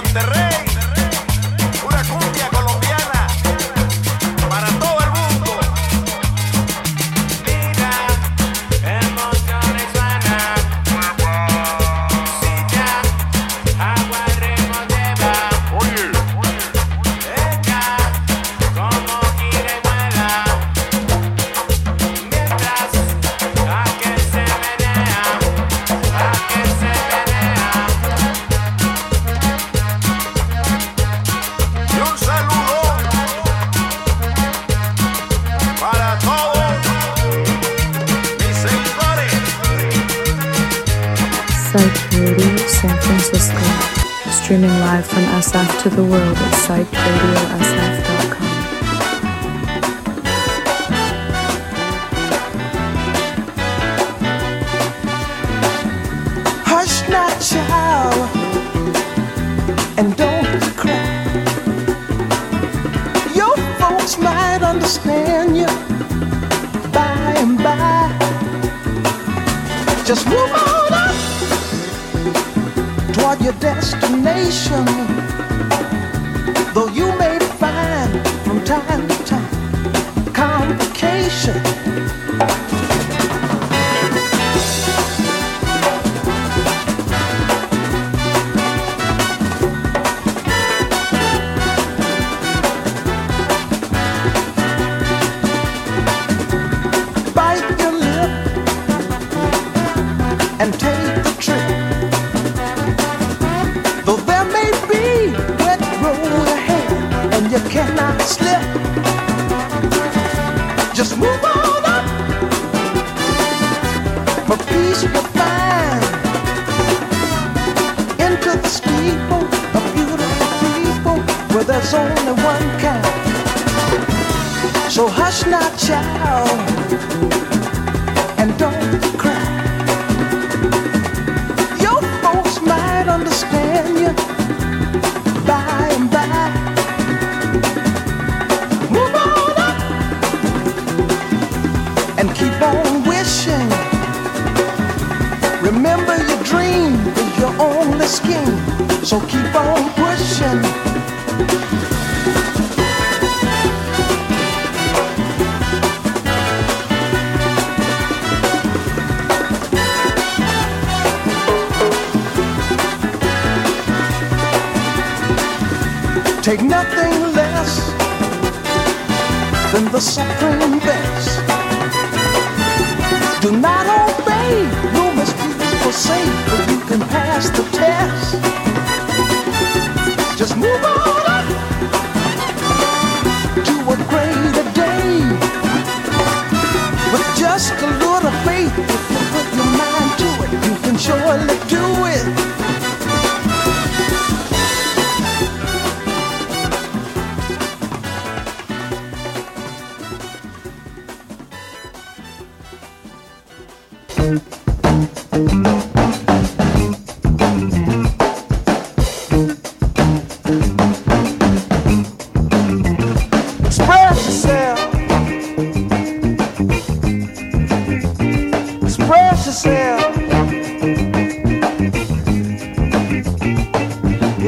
to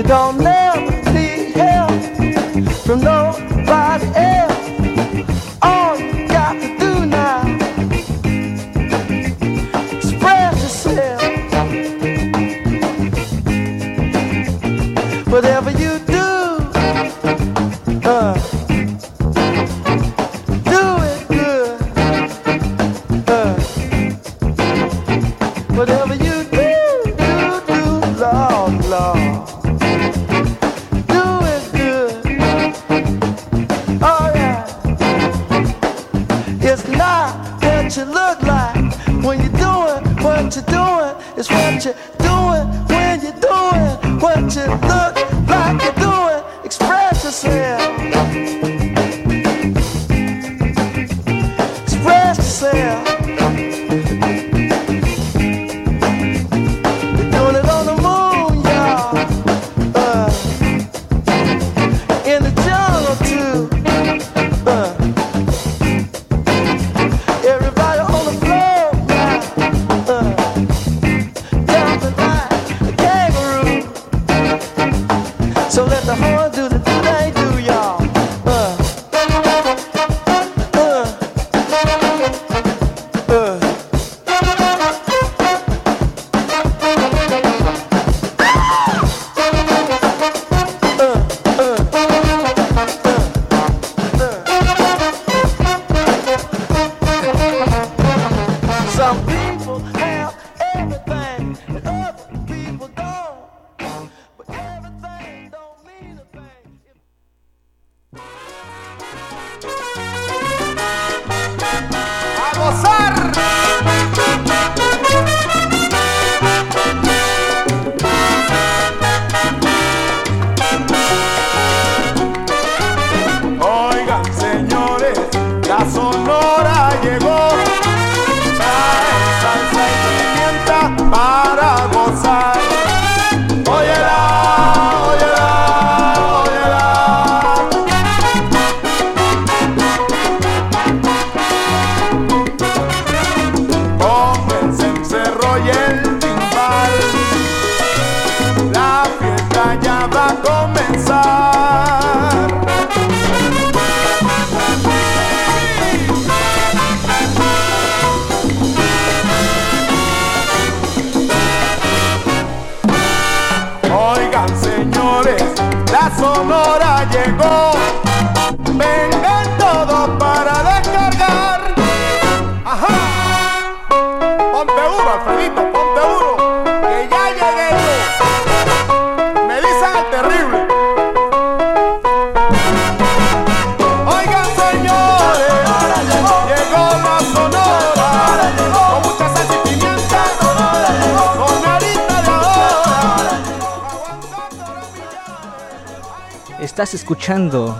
don't never see help from those.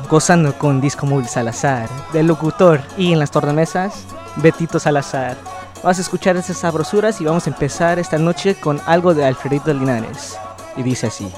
Gozando con Disco Móvil Salazar, del locutor y en las tornamesas, Betito Salazar. Vas a escuchar esas sabrosuras y vamos a empezar esta noche con algo de Alfredito Linares. Y dice así.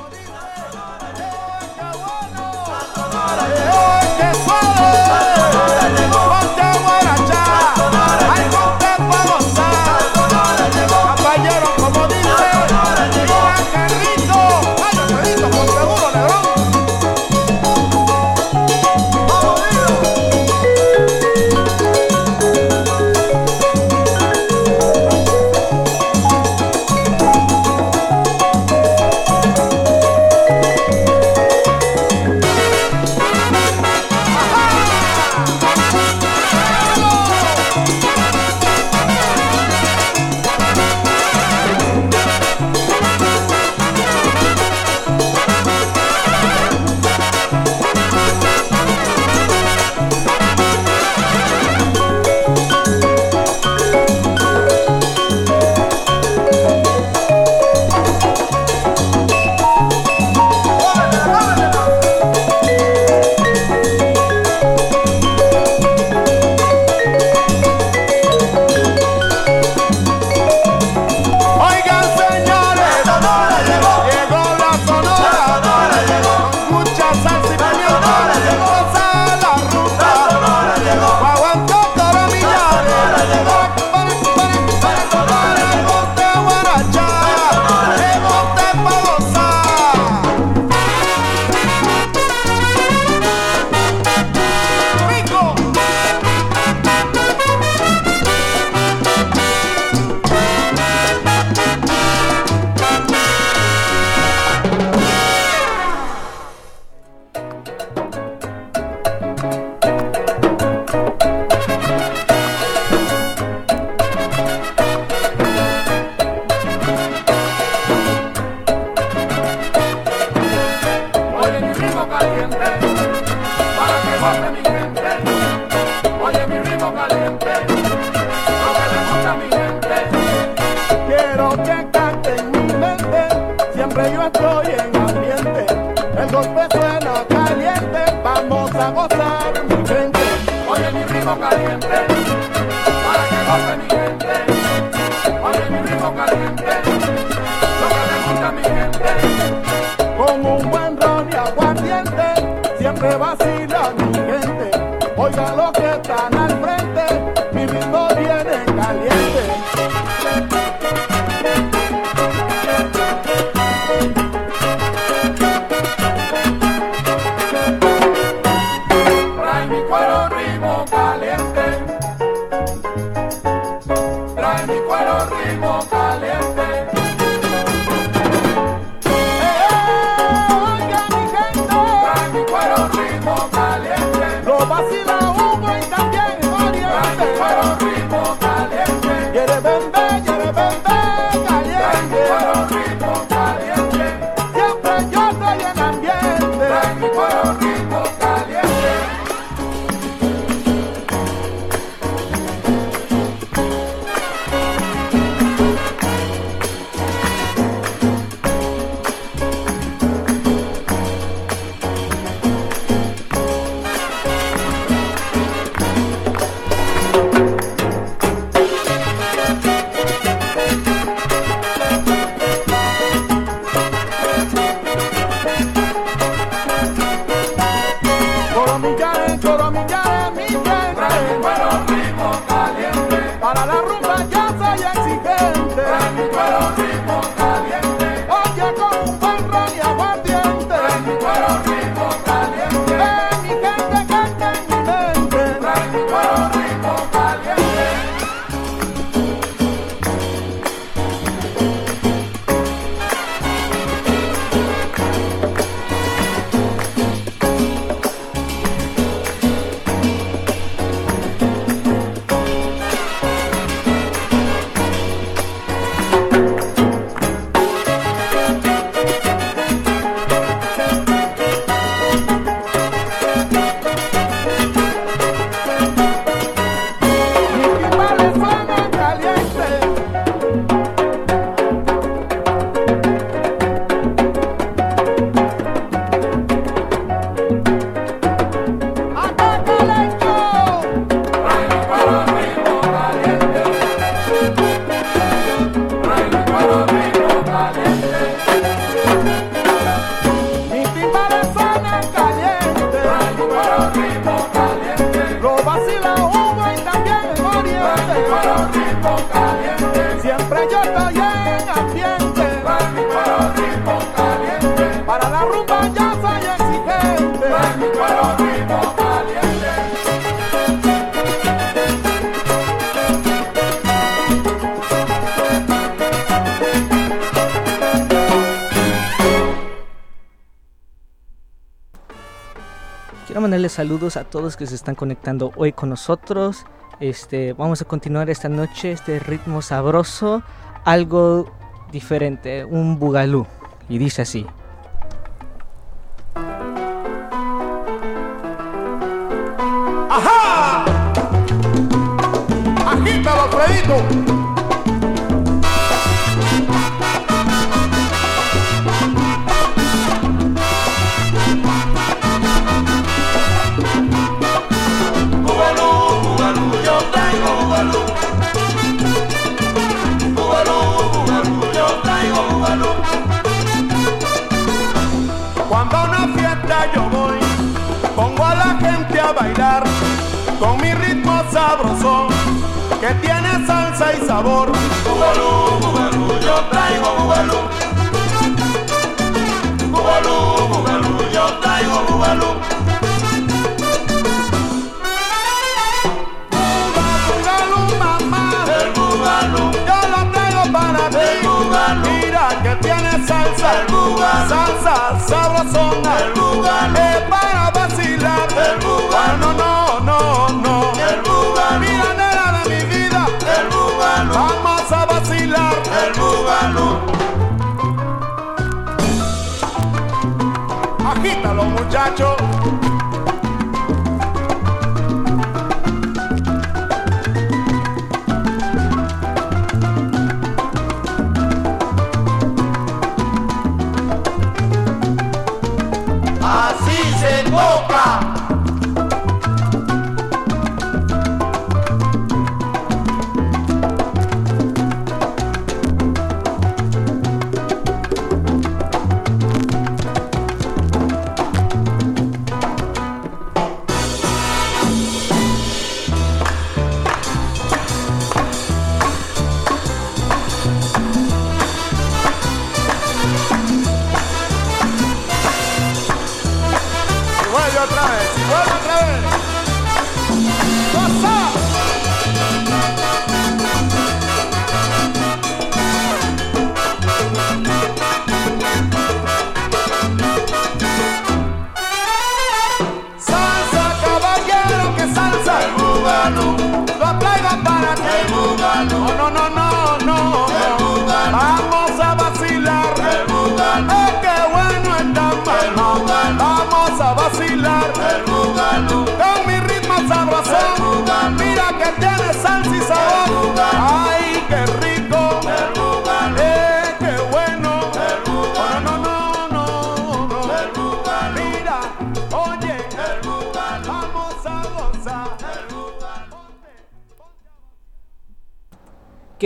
saludos a todos que se están conectando hoy con nosotros. Este, vamos a continuar esta noche este ritmo sabroso, algo diferente, un bugalú. Y dice así. ¡Ajá! ¡Agítalo, Fredito! El lugar es para vacilar. El lugar ah, no, no, no, no. El lugar mira nena de mi vida. El lugar vamos a vacilar. El lugar agítalo muchachos. otra vez, otra vez.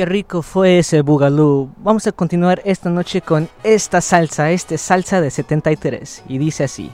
Qué rico fue ese bugalú. Vamos a continuar esta noche con esta salsa, este salsa de 73, y dice así.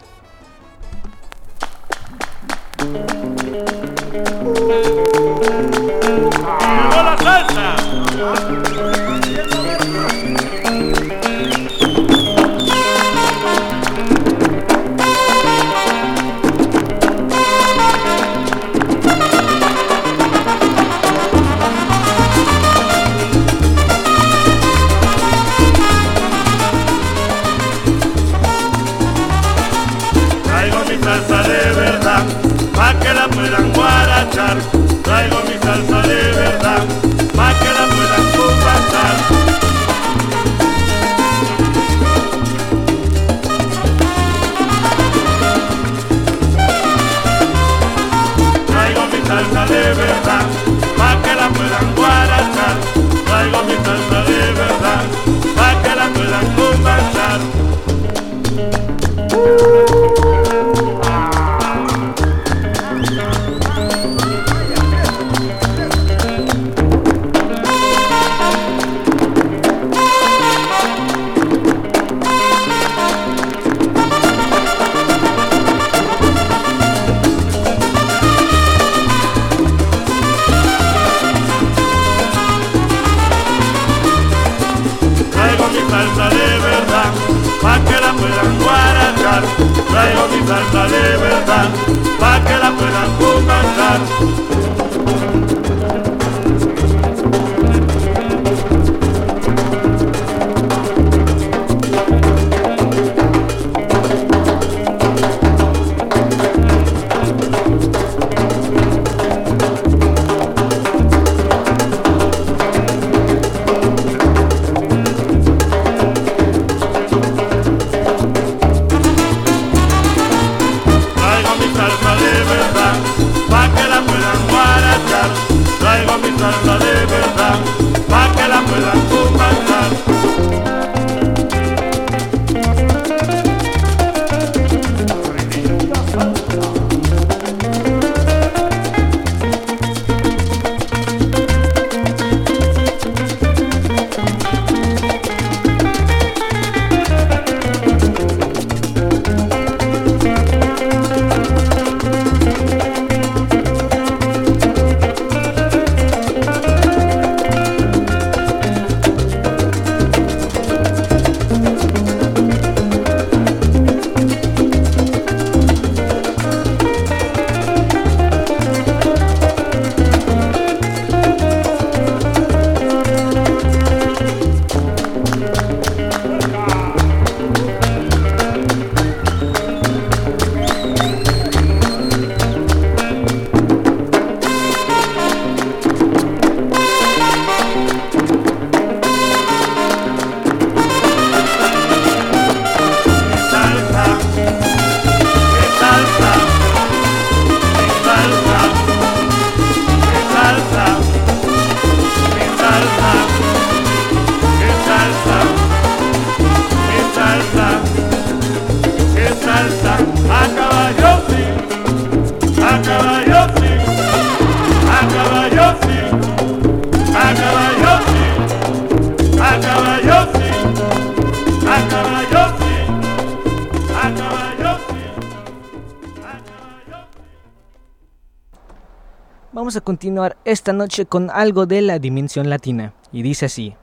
continuar esta noche con algo de la dimensión latina, y dice así.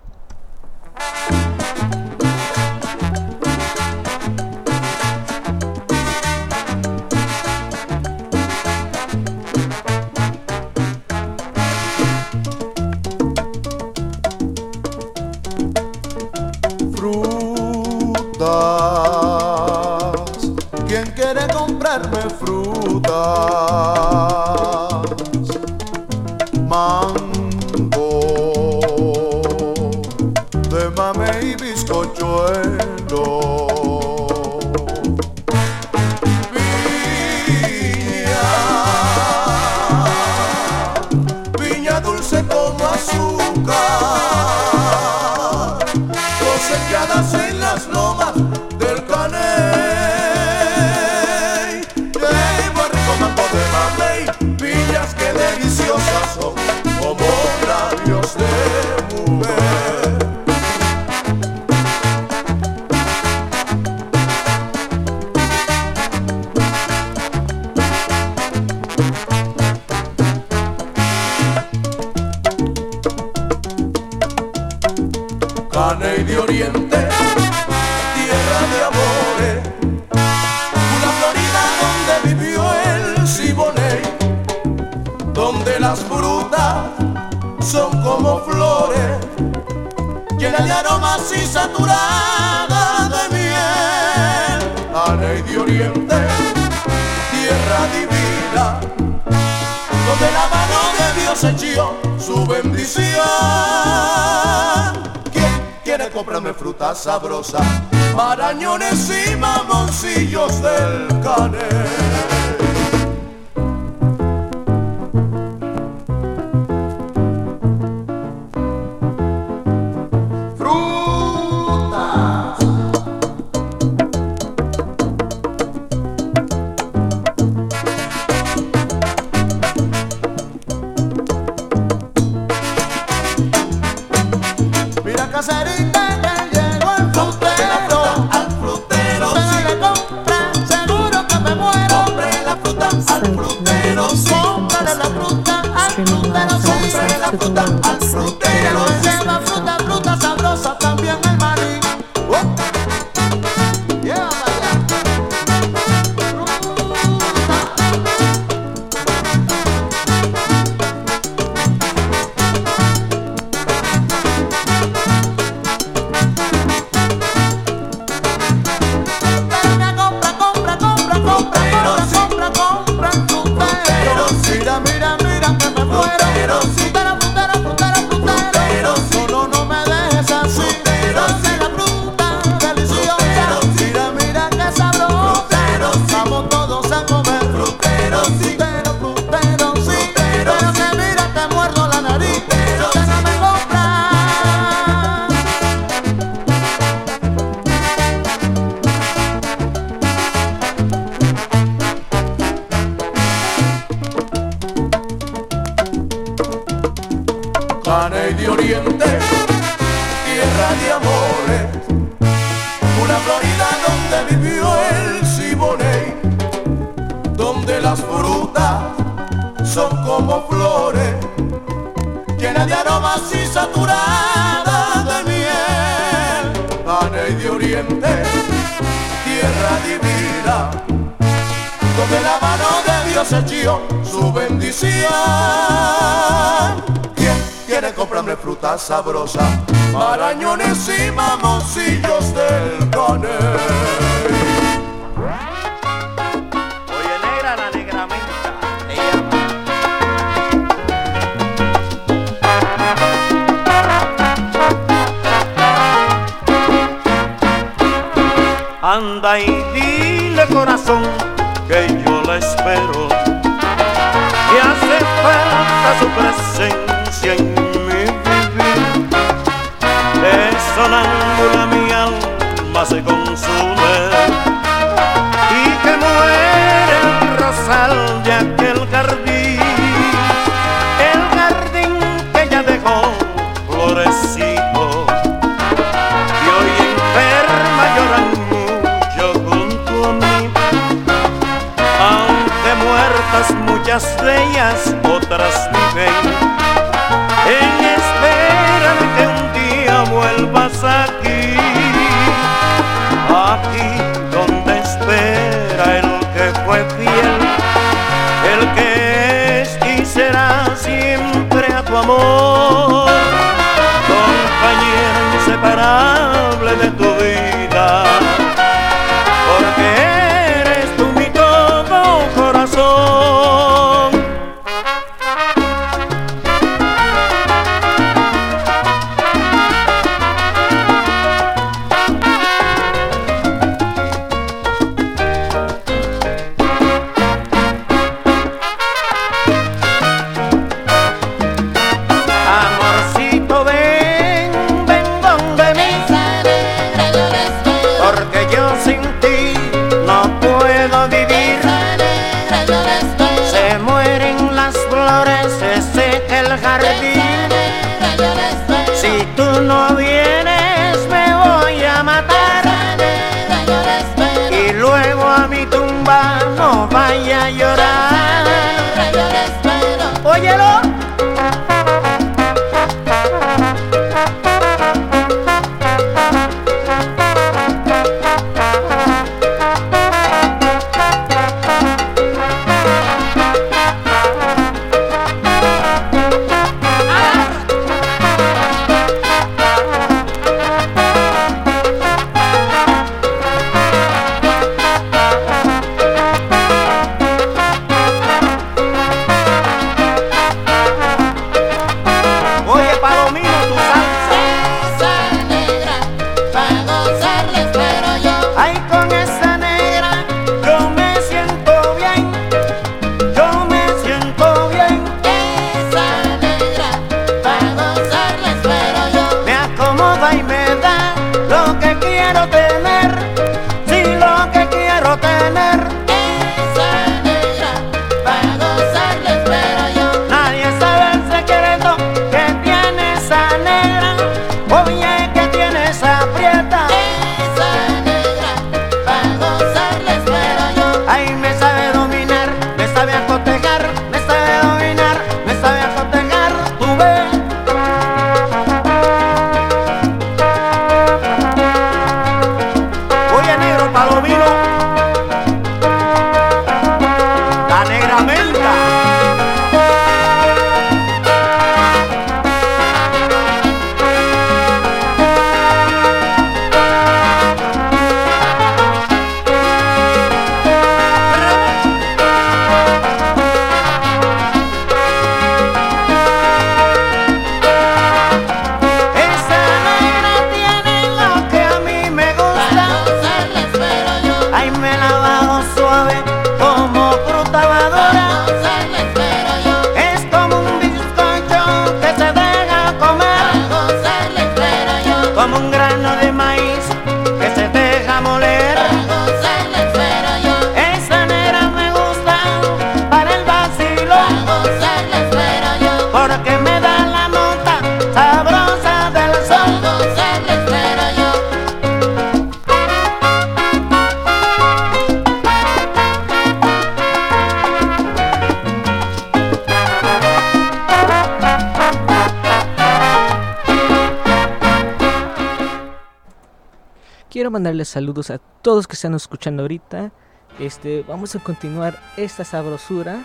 saludos a todos que están escuchando ahorita. Este, vamos a continuar esta sabrosura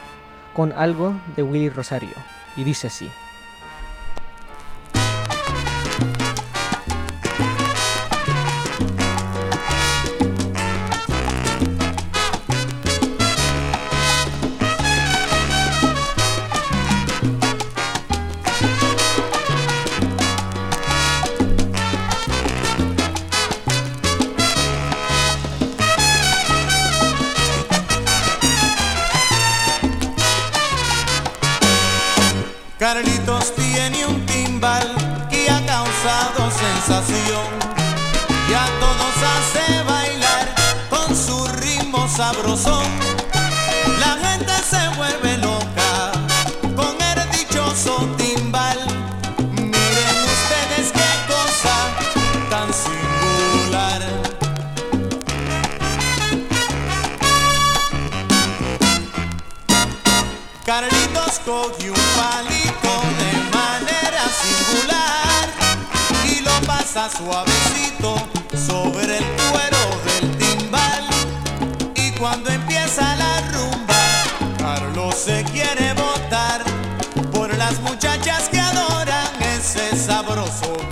con algo de Willy Rosario. Y dice así. cuando empieza la rumba, Carlos se quiere botar por las muchachas que adoran ese sabroso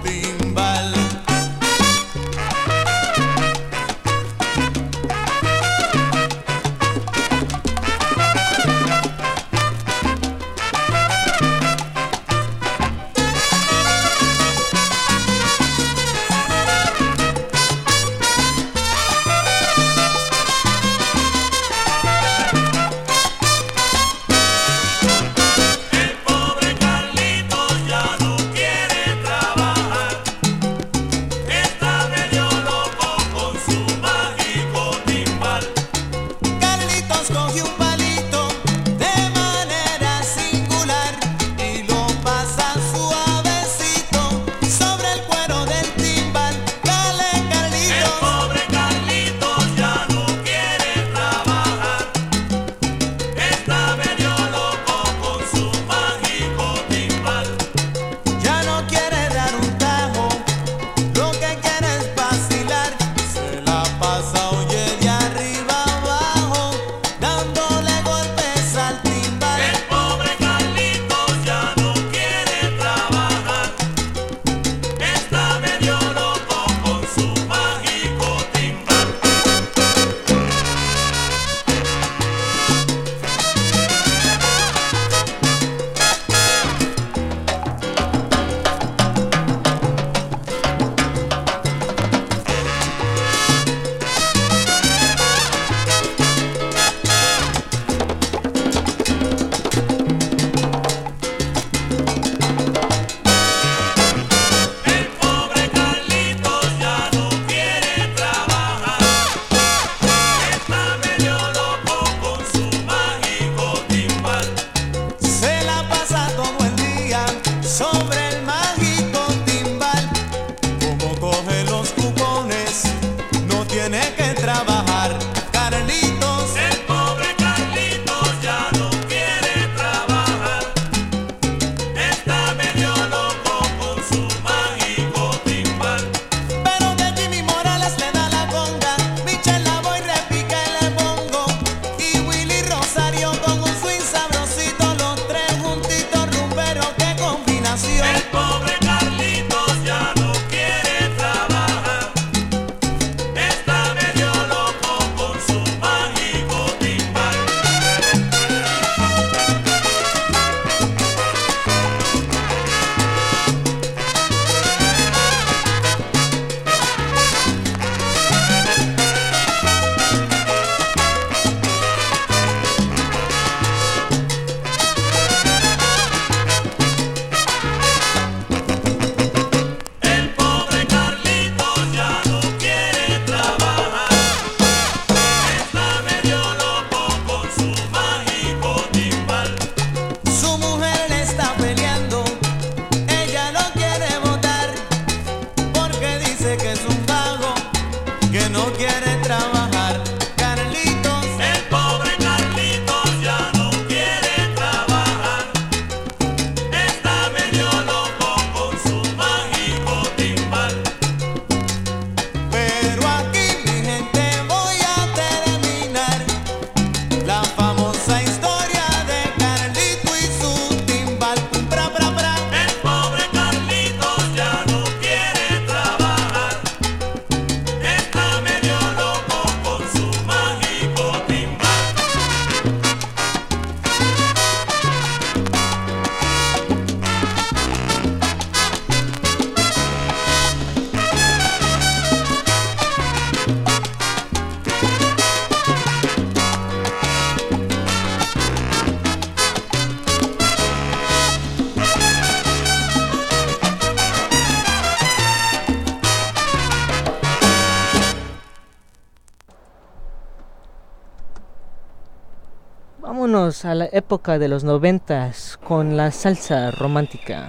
a la época de los noventas con la salsa romántica.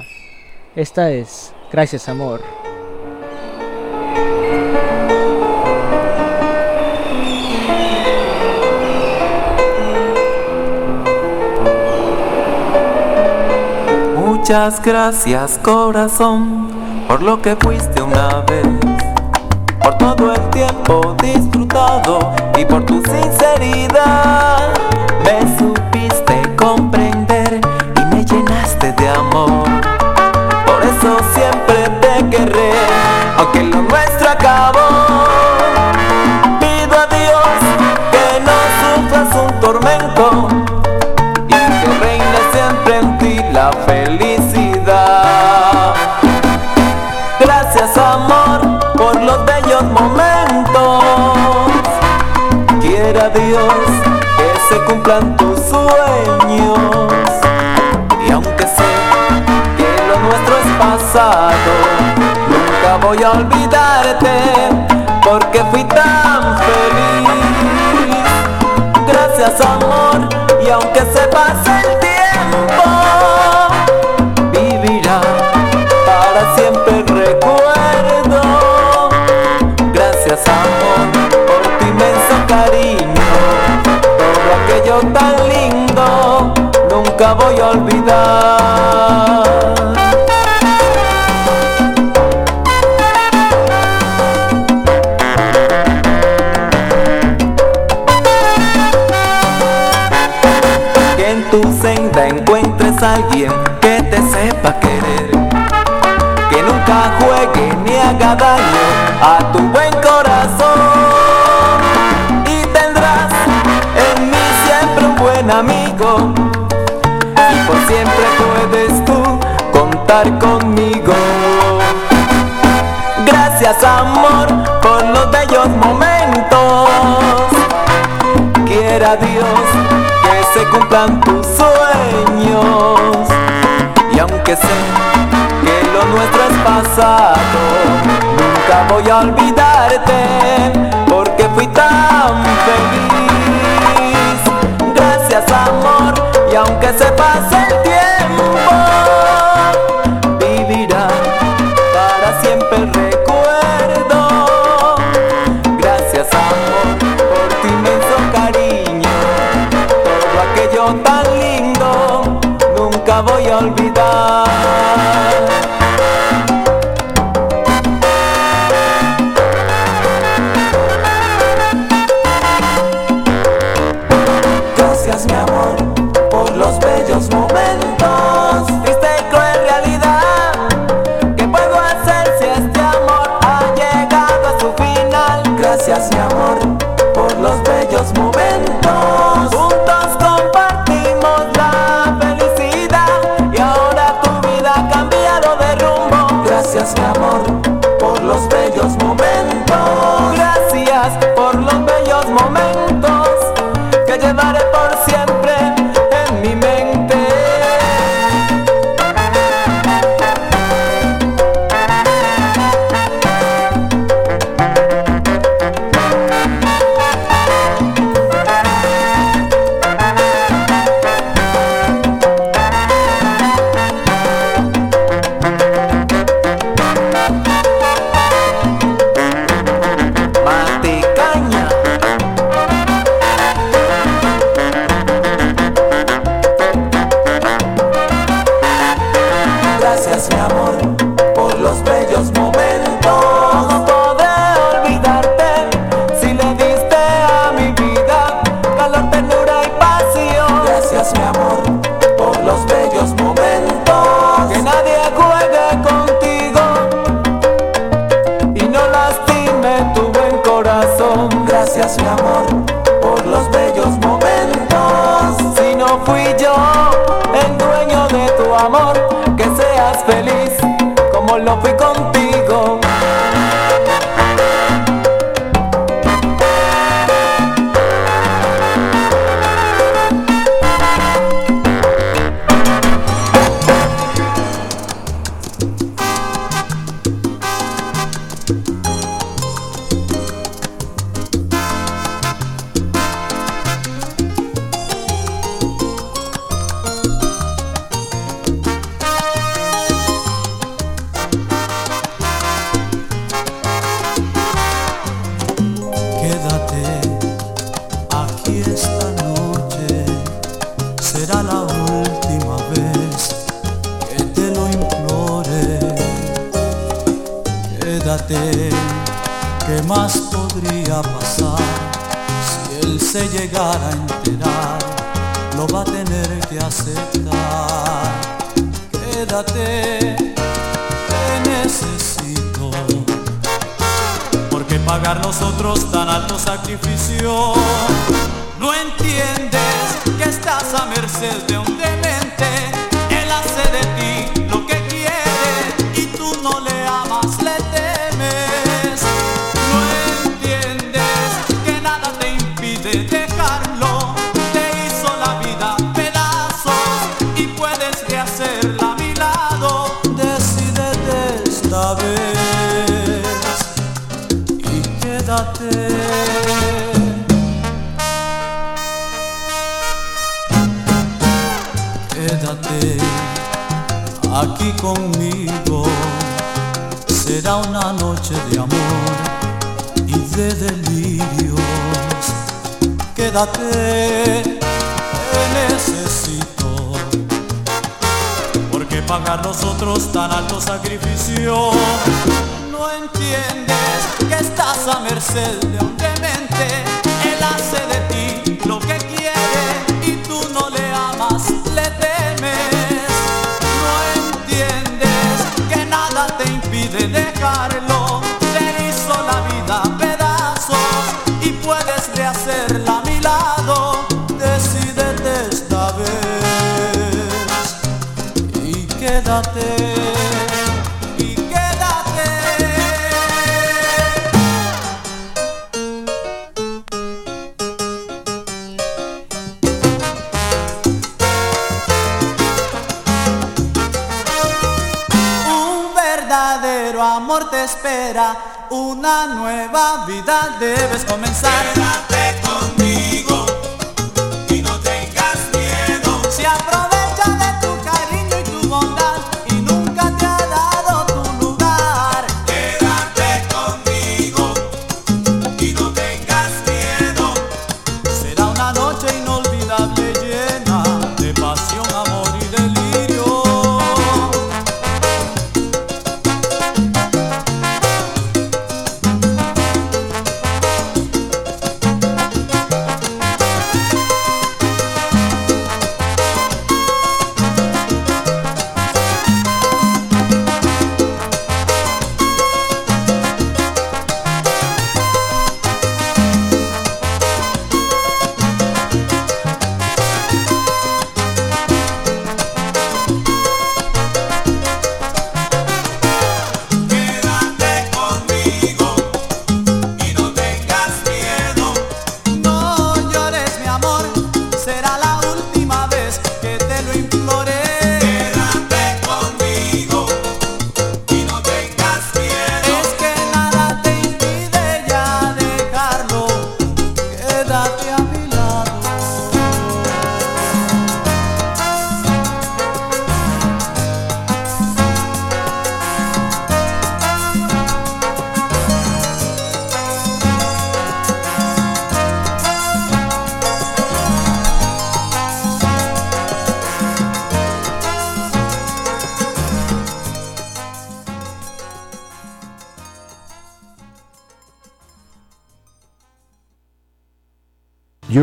Esta es Gracias Amor. Muchas gracias corazón por lo que fuiste una vez, por todo el tiempo disfrutado y por tu sinceridad y me llenaste de amor. Por eso siempre te querré, aunque lo nuestro voy a olvidarte porque fui tan feliz. Gracias amor y aunque se pase el tiempo, vivirá para siempre recuerdo. Gracias amor por tu inmenso cariño, todo aquello tan lindo nunca voy a olvidar. amor por los bellos momentos. Quiera Dios que se cumplan tus sueños. Y aunque sé que lo nuestro es pasado, nunca voy a olvidarte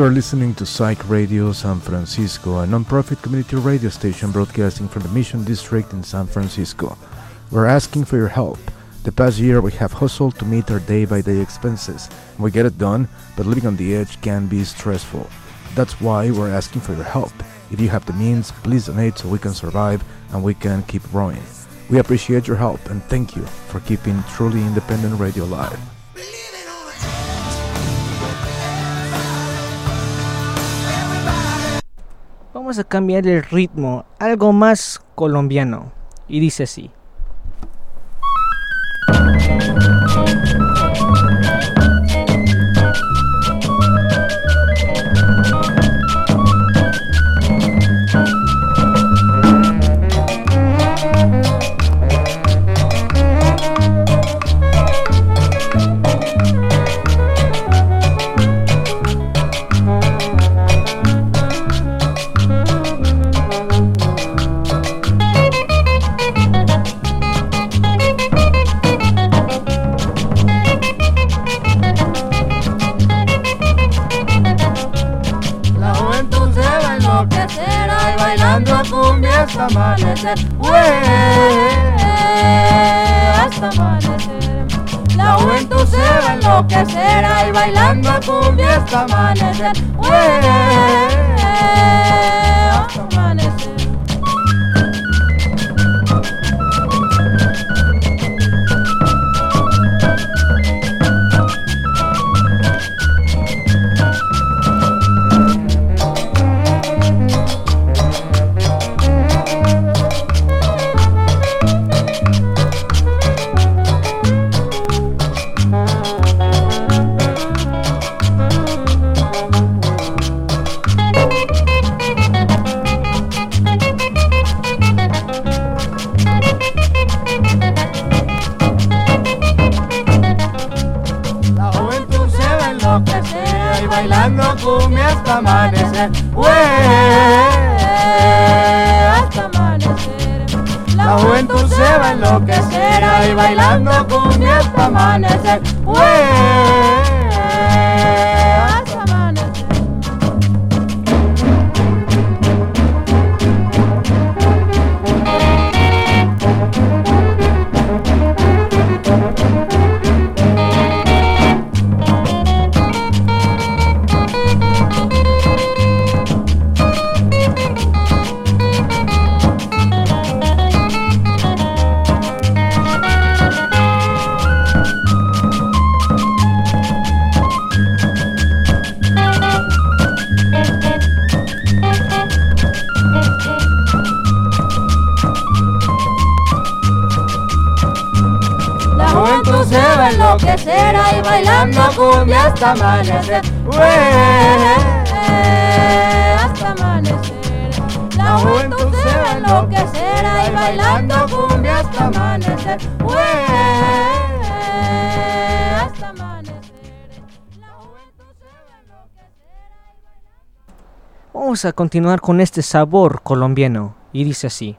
are listening to Psych Radio San Francisco, a nonprofit community radio station broadcasting from the Mission District in San Francisco. We're asking for your help. The past year, we have hustled to meet our day by day expenses. We get it done, but living on the edge can be stressful. That's why we're asking for your help. If you have the means, please donate so we can survive and we can keep growing. We appreciate your help and thank you for keeping truly independent radio alive. vamos a cambiar el ritmo, algo más colombiano. Y dice así. Hasta amanecer, güey, hasta amanecer. La juventud se va a enloquecer ahí bailando cumbia hasta amanecer, amanecer. Hasta amanecer, güey, hasta amanecer. La juventud se va a enloquecer ahí bailando cumbia hasta amanecer, güey, hasta amanecer. Vamos a continuar con este sabor colombiano y dice así.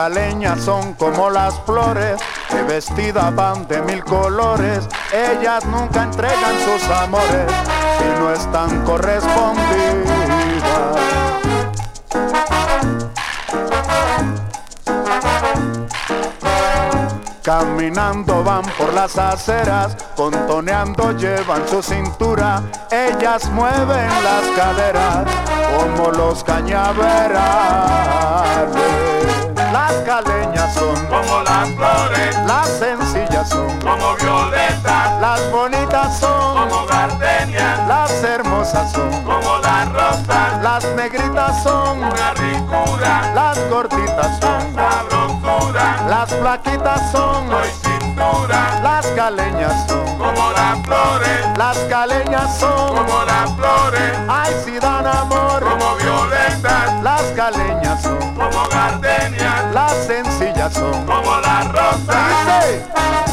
Caleñas son como las flores que vestidas van de mil colores. Ellas nunca entregan sus amores si no están correspondidas. Caminando van por las aceras, contoneando llevan su cintura, ellas mueven las caderas como los cañaverales. Las caleñas son como las flores, las sencillas son como violetas, las bonitas son como gardenias, las hermosas son como las rosas, las negritas son una ricura, las gorditas son sabrosura, las flaquitas son las caleñas son como las flores, las caleñas son como las flores, ay si dan amor. Como violetas, las caleñas son como gardenias, las sencillas son como las rosas.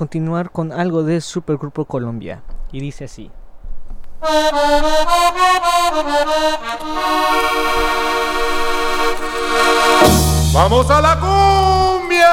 continuar con algo de Supergrupo Colombia. Y dice así. Vamos a la cumbia.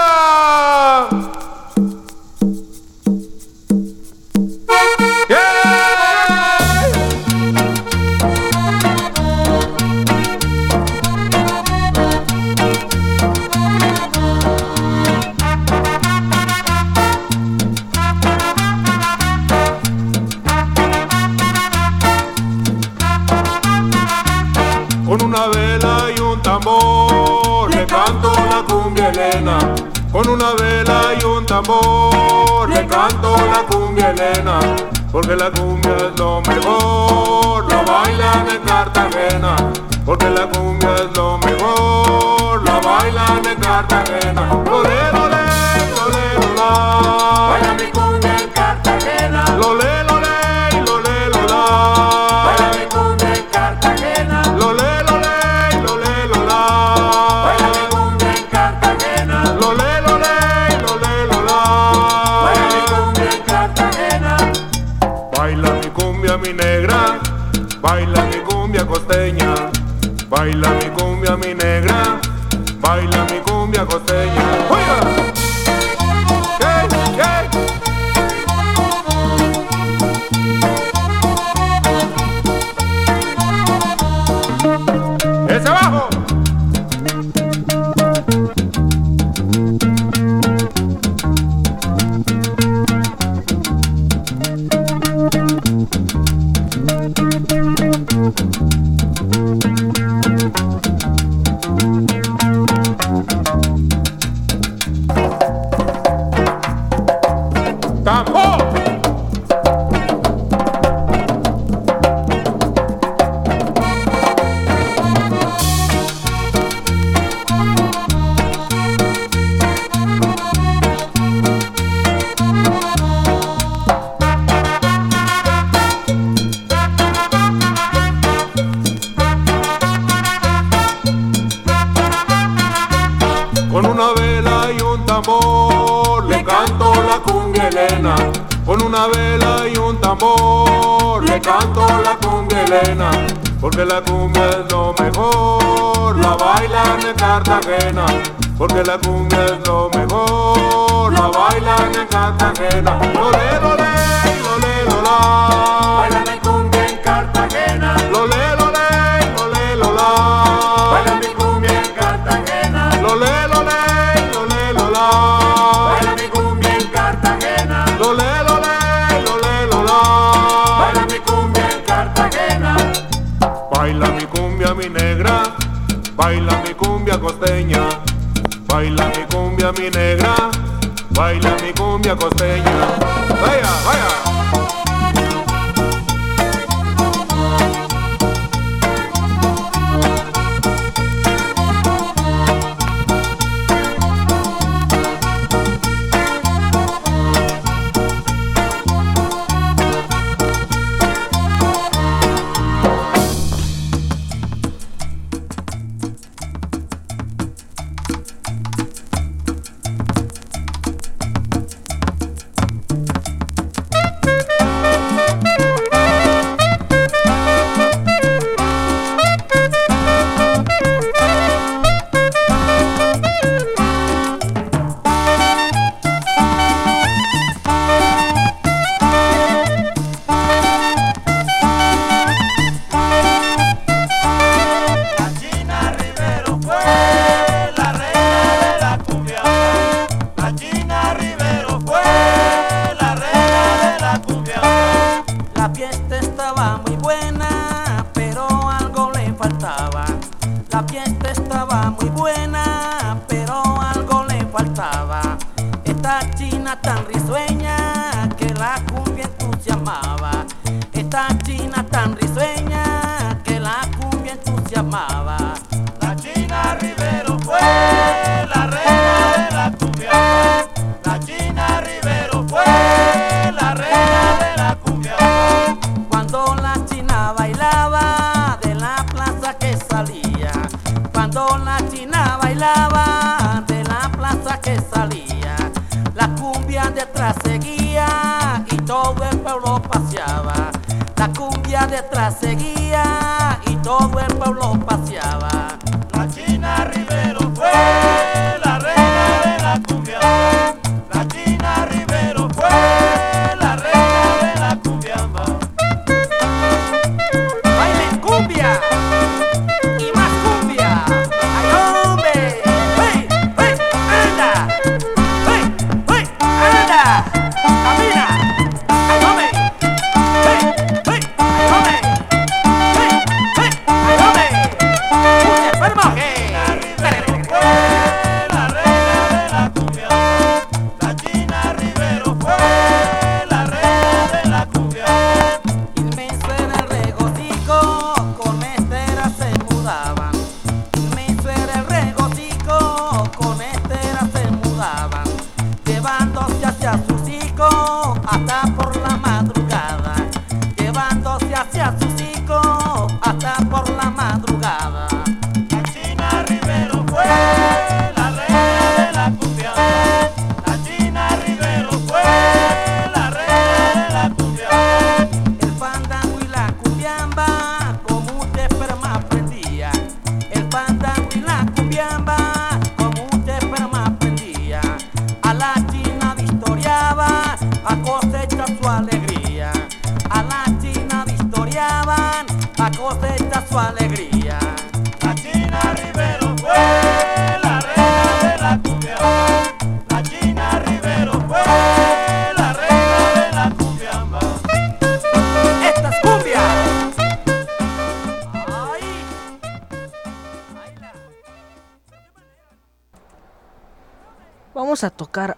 detrás seguía y todo el pueblo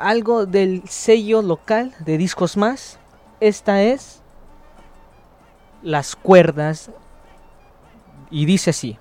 algo del sello local de Discos Más. Esta es Las Cuerdas. Y dice así.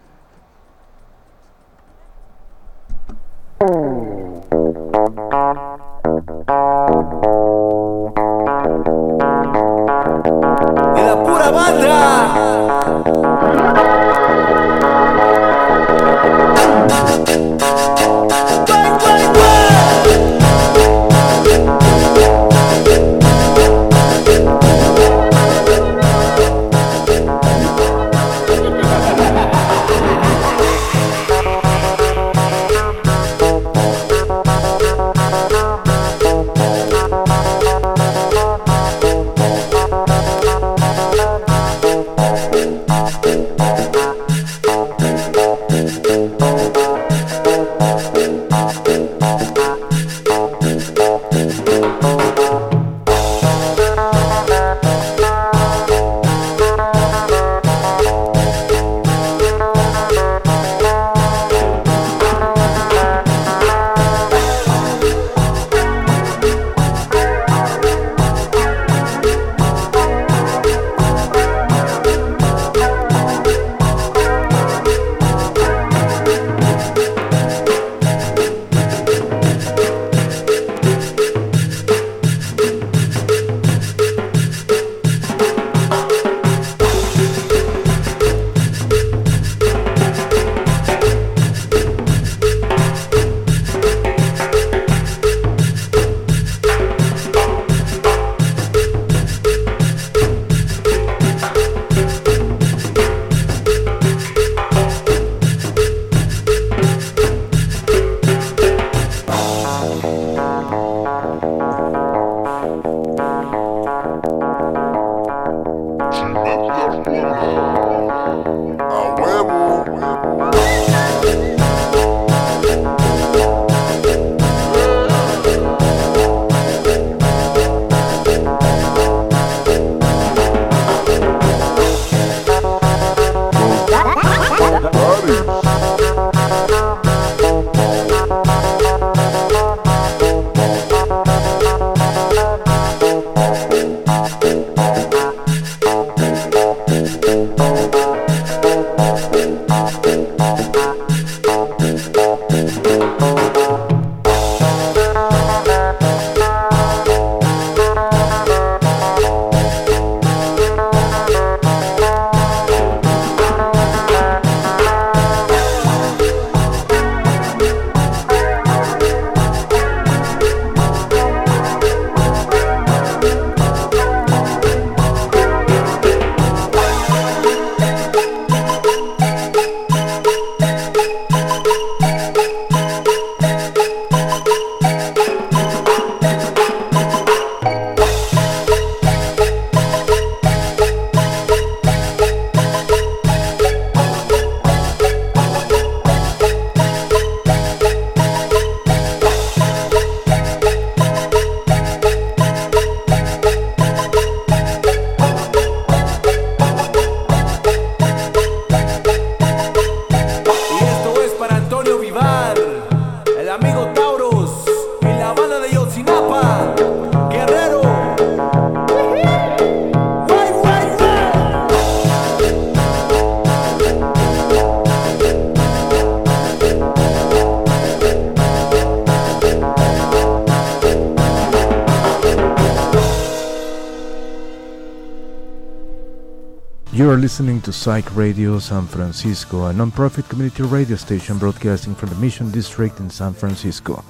Listening to Psych Radio San Francisco, a non-profit community radio station broadcasting from the Mission District in San Francisco.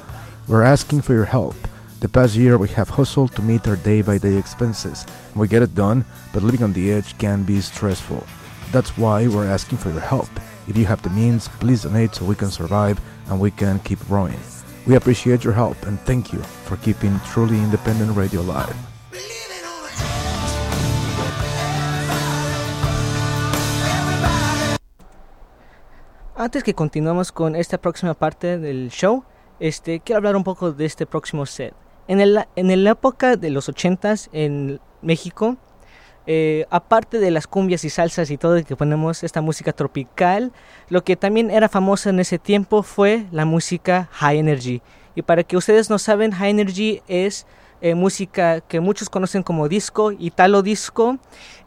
We're asking for your help. The past year we have hustled to meet our day-by-day expenses. We get it done, but living on the edge can be stressful. That's why we're asking for your help. If you have the means, please donate so we can survive and we can keep growing. We appreciate your help and thank you for keeping truly independent radio alive. Antes que continuemos con esta próxima parte del show, este, quiero hablar un poco de este próximo set. En, el, en la época de los 80s en México, eh, aparte de las cumbias y salsas y todo que ponemos esta música tropical, lo que también era famoso en ese tiempo fue la música high energy. Y para que ustedes no saben, high energy es eh, música que muchos conocen como disco, italo disco,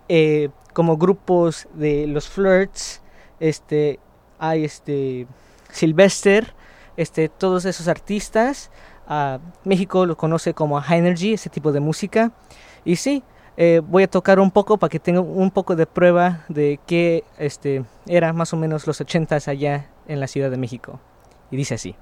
eh, como grupos de los Flirts, este, hay este Sylvester, este, todos esos artistas. Uh, México lo conoce como high energy, ese tipo de música. Y sí, eh, voy a tocar un poco para que tengan un poco de prueba de que este, era más o menos los 80s allá en la Ciudad de México. Y dice así.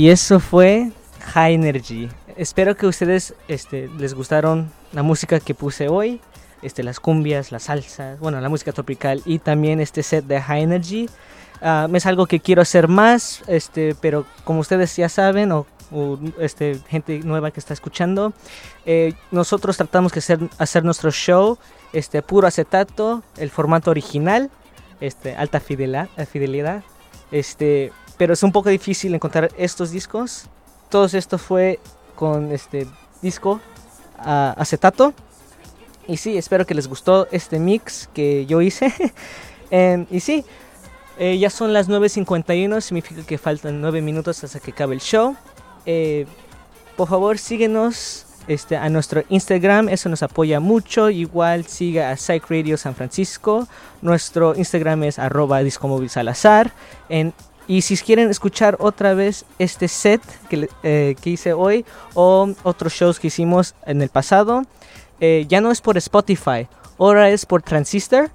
Y eso fue High Energy. Espero que ustedes este, les gustaron la música que puse hoy. Este, las cumbias, las salsas, bueno, la música tropical y también este set de High Energy. Ah, es algo que quiero hacer más, este, pero como ustedes ya saben, o, este, gente nueva que está escuchando, eh, nosotros tratamos de hacer, nuestro show este, puro acetato, el formato original, este, alta fidelidad, fidelidad pero es un poco difícil encontrar estos discos. Todo esto fue con este disco ah, acetato. Y sí, espero que les gustó este mix que yo hice. Em, y sí, eh, ya son las 9.51, significa que faltan 9 minutos hasta que acabe el show. Eh, por favor, síguenos este, a nuestro Instagram, eso nos apoya mucho. Igual siga a Psych Radio San Francisco. Nuestro Instagram es arroba discomóvil salazar. En, y si quieren escuchar otra vez este set que, eh, que hice hoy o otros shows que hicimos en el pasado, eh, ya no es por Spotify, ahora es por Transistor.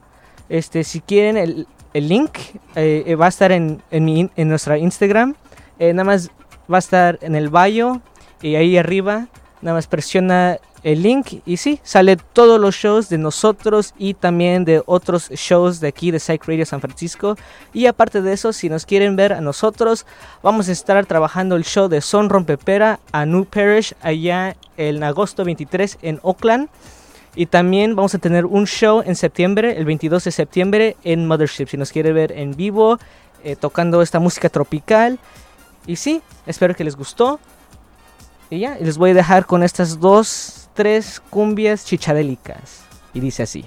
Este, si quieren el, el link eh, va a estar en, en, mi en nuestra Instagram. Nada más va a estar en el bio y ahí arriba nada más presiona el link y sí, sale todos los shows de nosotros y también de otros shows de aquí de Psych Radio San Francisco. Y aparte de eso, si nos quieren ver a nosotros, vamos a estar trabajando el show de Son Rompepera a New Parish allá en agosto 23 en Oakland. Y también vamos a tener un show en septiembre, el 22 de septiembre, en Mothership. Si nos quiere ver en vivo, eh, tocando esta música tropical. Y sí, espero que les gustó. Y ya, les voy a dejar con estas dos, tres cumbias chichadélicas. Y dice así.